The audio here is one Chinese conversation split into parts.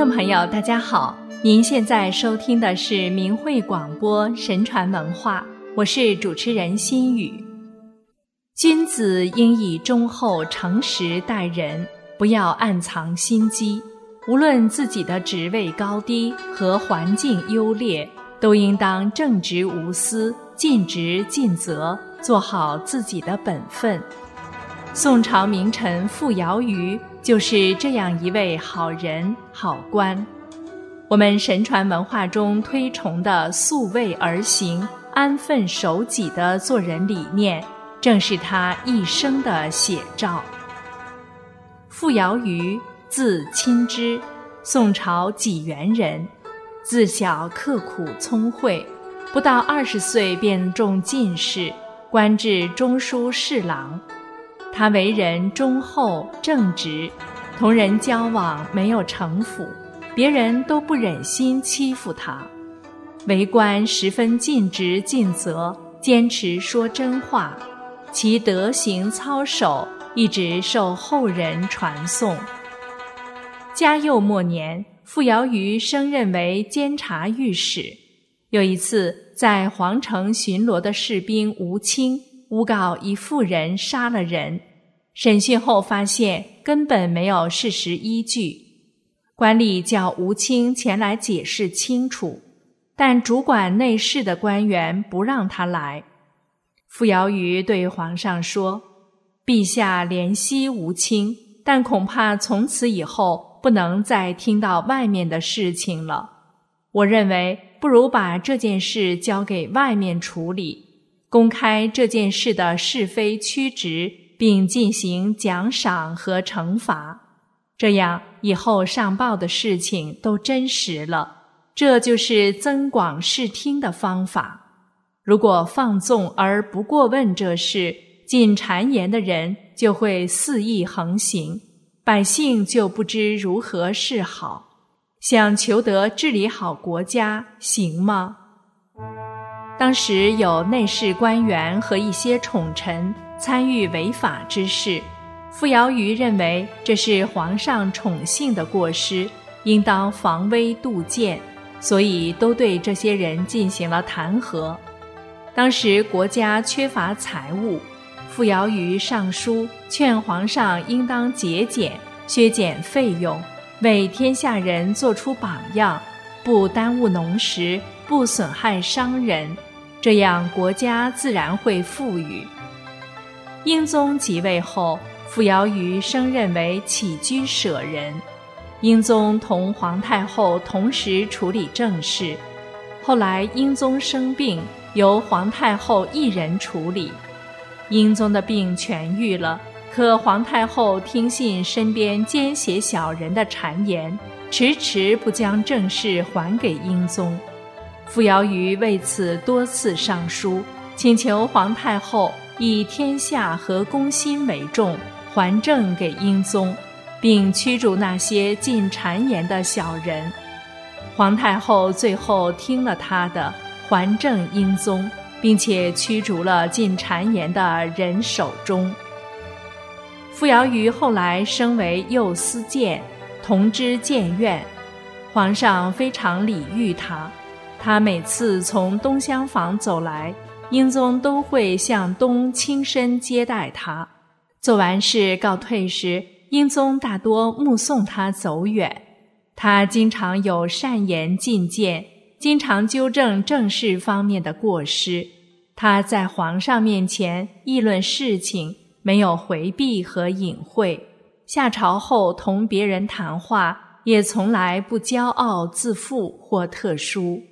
众朋友，大家好，您现在收听的是明慧广播神传文化，我是主持人心雨。君子应以忠厚诚实待人，不要暗藏心机。无论自己的职位高低和环境优劣，都应当正直无私、尽职尽责，做好自己的本分。宋朝名臣傅瑶瑜就是这样一位好人好官。我们神传文化中推崇的素位而行、安分守己的做人理念，正是他一生的写照。傅瑶瑜。字钦之，宋朝济源人。自小刻苦聪慧，不到二十岁便中进士，官至中书侍郎。他为人忠厚正直，同人交往没有城府，别人都不忍心欺负他。为官十分尽职尽责，坚持说真话，其德行操守一直受后人传颂。嘉佑末年，傅瑶瑜升任为监察御史。有一次，在皇城巡逻的士兵吴清诬告一妇人杀了人，审讯后发现根本没有事实依据。官吏叫吴清前来解释清楚，但主管内事的官员不让他来。傅瑶瑜对皇上说：“陛下怜惜吴清，但恐怕从此以后。”不能再听到外面的事情了。我认为，不如把这件事交给外面处理，公开这件事的是非曲直，并进行奖赏和惩罚。这样以后上报的事情都真实了。这就是增广视听的方法。如果放纵而不过问这事，进谗言的人就会肆意横行。百姓就不知如何是好，想求得治理好国家，行吗？当时有内侍官员和一些宠臣参与违法之事，傅瑶瑜认为这是皇上宠幸的过失，应当防微杜渐，所以都对这些人进行了弹劾。当时国家缺乏财物。傅瑶瑜上书劝皇上应当节俭，削减费用，为天下人做出榜样，不耽误农时，不损害商人，这样国家自然会富裕。英宗即位后，傅瑶瑜升任为起居舍人，英宗同皇太后同时处理政事。后来英宗生病，由皇太后一人处理。英宗的病痊愈了，可皇太后听信身边奸邪小人的谗言，迟迟不将政事还给英宗。傅瑶瑜为此多次上书，请求皇太后以天下和公心为重，还政给英宗，并驱逐那些进谗言的小人。皇太后最后听了他的，还政英宗。并且驱逐了进谗言的人手中。傅瑶瑜后来升为右司谏，同知谏院，皇上非常礼遇他。他每次从东厢房走来，英宗都会向东亲身接待他。做完事告退时，英宗大多目送他走远。他经常有善言进谏。经常纠正政事方面的过失，他在皇上面前议论事情，没有回避和隐晦；下朝后同别人谈话，也从来不骄傲自负或特殊。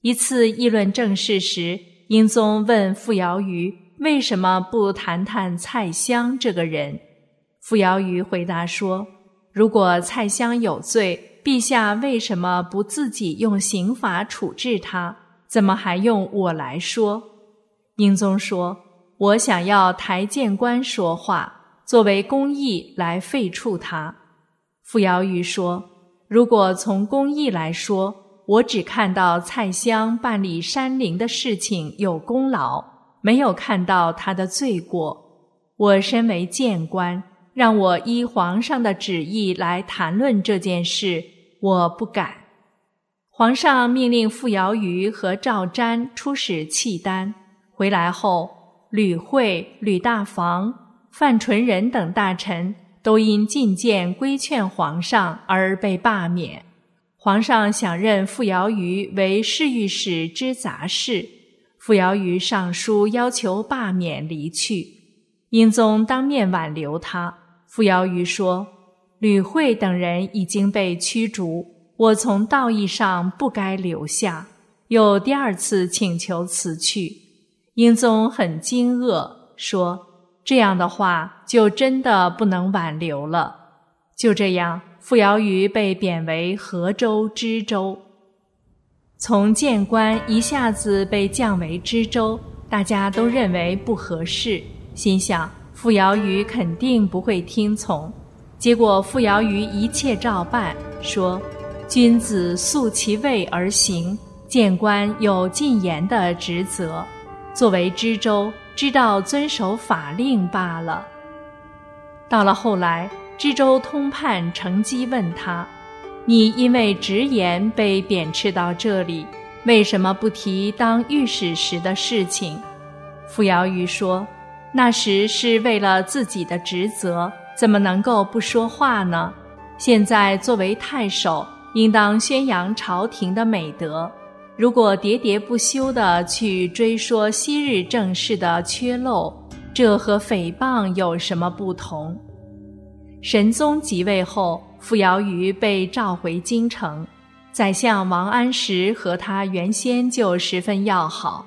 一次议论政事时，英宗问傅瑶瑜为什么不谈谈蔡襄这个人？傅瑶瑜回答说：“如果蔡襄有罪。”陛下为什么不自己用刑法处置他？怎么还用我来说？英宗说：“我想要台谏官说话，作为公义来废黜他。”傅瑶瑜说：“如果从公义来说，我只看到蔡襄办理山陵的事情有功劳，没有看到他的罪过。我身为谏官，让我依皇上的旨意来谈论这件事。”我不敢。皇上命令傅瑶瑜和赵瞻出使契丹，回来后，吕惠、吕大房、范纯仁等大臣都因进谏规劝皇上而被罢免。皇上想任傅瑶瑜为侍御史之杂事，傅瑶瑜上书要求罢免离去。英宗当面挽留他，傅瑶瑜说：“吕惠等人已经被驱逐。”我从道义上不该留下，又第二次请求辞去。英宗很惊愕，说：“这样的话，就真的不能挽留了。”就这样，傅瑶瑜被贬为河州知州。从谏官一下子被降为知州，大家都认为不合适，心想傅瑶瑜肯定不会听从。结果傅瑶瑜一切照办，说。君子素其位而行，谏官有进言的职责。作为知州，知道遵守法令罢了。到了后来，知州通判乘机问他：“你因为直言被贬斥到这里，为什么不提当御史时的事情？”傅瑶瑜说：“那时是为了自己的职责，怎么能够不说话呢？现在作为太守。”应当宣扬朝廷的美德。如果喋喋不休地去追说昔日政事的缺漏，这和诽谤有什么不同？神宗即位后，傅瑶瑜被召回京城，宰相王安石和他原先就十分要好。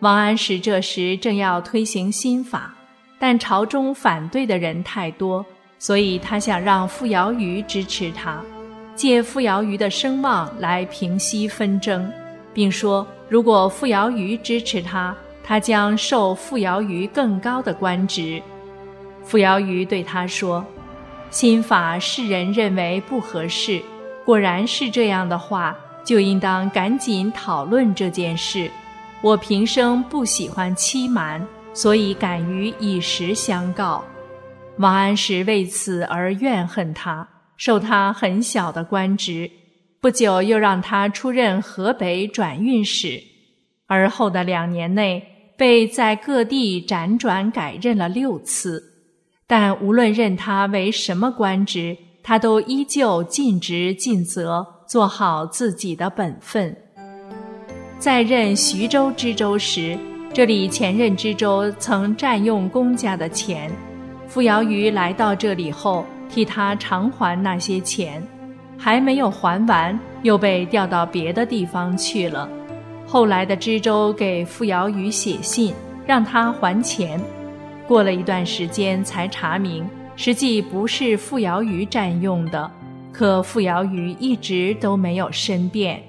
王安石这时正要推行新法，但朝中反对的人太多，所以他想让傅瑶瑜支持他。借傅瑶瑜的声望来平息纷争，并说如果傅瑶瑜支持他，他将受傅瑶瑜更高的官职。傅瑶瑜对他说：“新法世人认为不合适，果然是这样的话，就应当赶紧讨论这件事。我平生不喜欢欺瞒，所以敢于以实相告。”王安石为此而怨恨他。授他很小的官职，不久又让他出任河北转运使，而后的两年内被在各地辗转改任了六次，但无论任他为什么官职，他都依旧尽职尽责，做好自己的本分。在任徐州知州时，这里前任知州曾占用公家的钱，傅瑶瑜来到这里后。替他偿还那些钱，还没有还完，又被调到别的地方去了。后来的知州给傅瑶瑜写信，让他还钱。过了一段时间，才查明，实际不是傅瑶瑜占用的。可傅瑶瑜一直都没有申辩。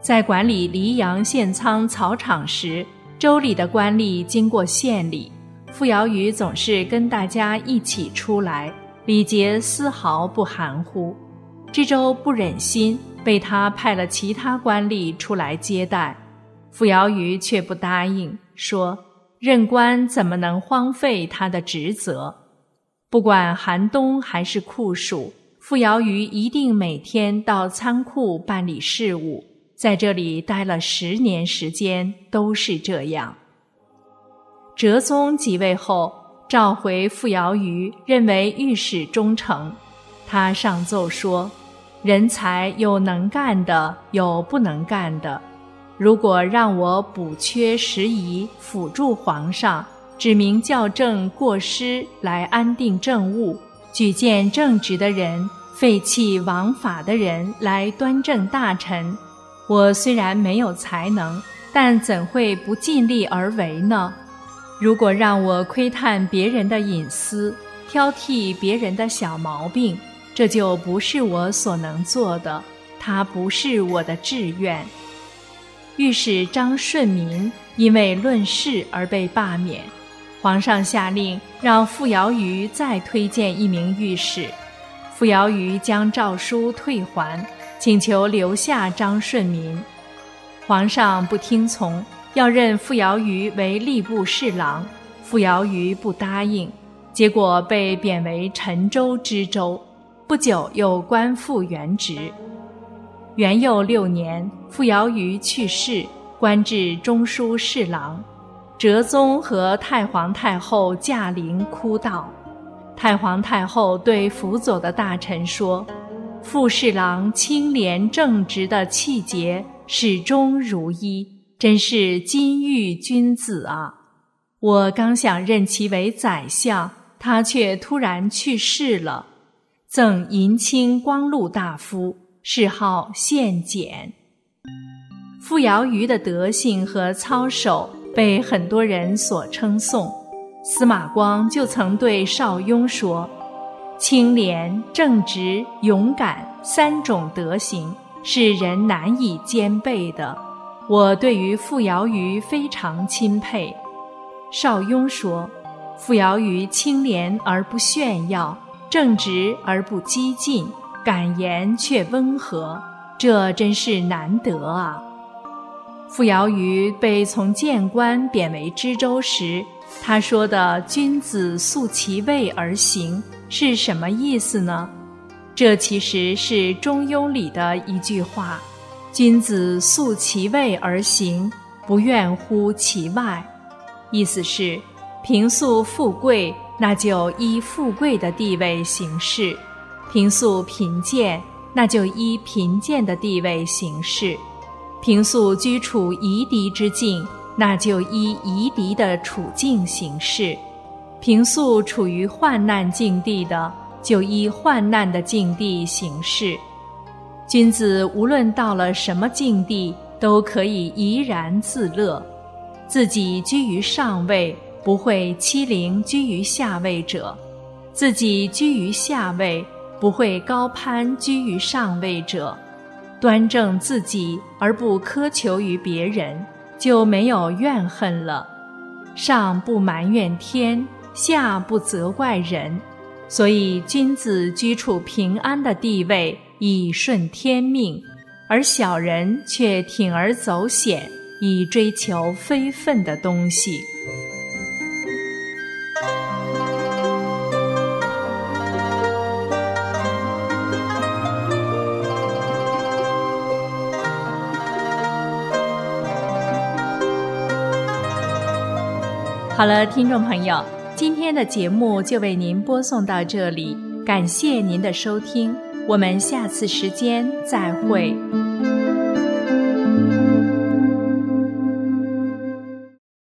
在管理黎阳县仓草场时，州里的官吏经过县里，傅瑶瑜总是跟大家一起出来。礼节丝毫不含糊，知州不忍心，被他派了其他官吏出来接待。傅瑶瑜却不答应，说：“任官怎么能荒废他的职责？不管寒冬还是酷暑，傅瑶瑜一定每天到仓库办理事务。在这里待了十年时间，都是这样。”哲宗即位后。召回傅瑶瑜，认为御史忠诚。他上奏说：“人才有能干的，有不能干的。如果让我补缺时宜，辅助皇上，指明校正过失，来安定政务，举荐正直的人，废弃枉法的人，来端正大臣。我虽然没有才能，但怎会不尽力而为呢？”如果让我窥探别人的隐私，挑剔别人的小毛病，这就不是我所能做的，它不是我的志愿。御史张顺民因为论事而被罢免，皇上下令让傅瑶瑜再推荐一名御史，傅瑶瑜将诏书退还，请求留下张顺民，皇上不听从。要任傅瑶瑜为吏部侍郎，傅瑶瑜不答应，结果被贬为陈州知州。不不久又官复原职。元佑六年，傅瑶于去世，官至中书侍郎。哲宗和太皇太后驾临哭悼。太皇太后对辅佐的大臣说：“傅侍郎清廉正直的气节始终如一，真是金玉君子啊！我刚想任其为宰相，他却突然去世了。赠银青光禄大夫。”谥号献简。傅瑶瑜的德性和操守被很多人所称颂。司马光就曾对邵雍说：“清廉、正直、勇敢三种德行是人难以兼备的。我对于傅瑶瑜非常钦佩。”邵雍说：“傅瑶瑜清廉而不炫耀，正直而不激进。”感言却温和，这真是难得啊！傅瑶瑜被从谏官贬为知州时，他说的“君子素其位而行”是什么意思呢？这其实是《中庸》里的一句话：“君子素其位而行，不愿乎其外。”意思是，平素富贵，那就依富贵的地位行事。平素贫贱，那就依贫贱的地位行事；平素居处夷狄之境，那就依夷狄的处境行事；平素处于患难境地的，就依患难的境地行事。君子无论到了什么境地，都可以怡然自乐，自己居于上位，不会欺凌居于下位者；自己居于下位。不会高攀居于上位者，端正自己而不苛求于别人，就没有怨恨了。上不埋怨天，下不责怪人，所以君子居处平安的地位，以顺天命；而小人却铤而走险，以追求非分的东西。好了，听众朋友，今天的节目就为您播送到这里，感谢您的收听，我们下次时间再会。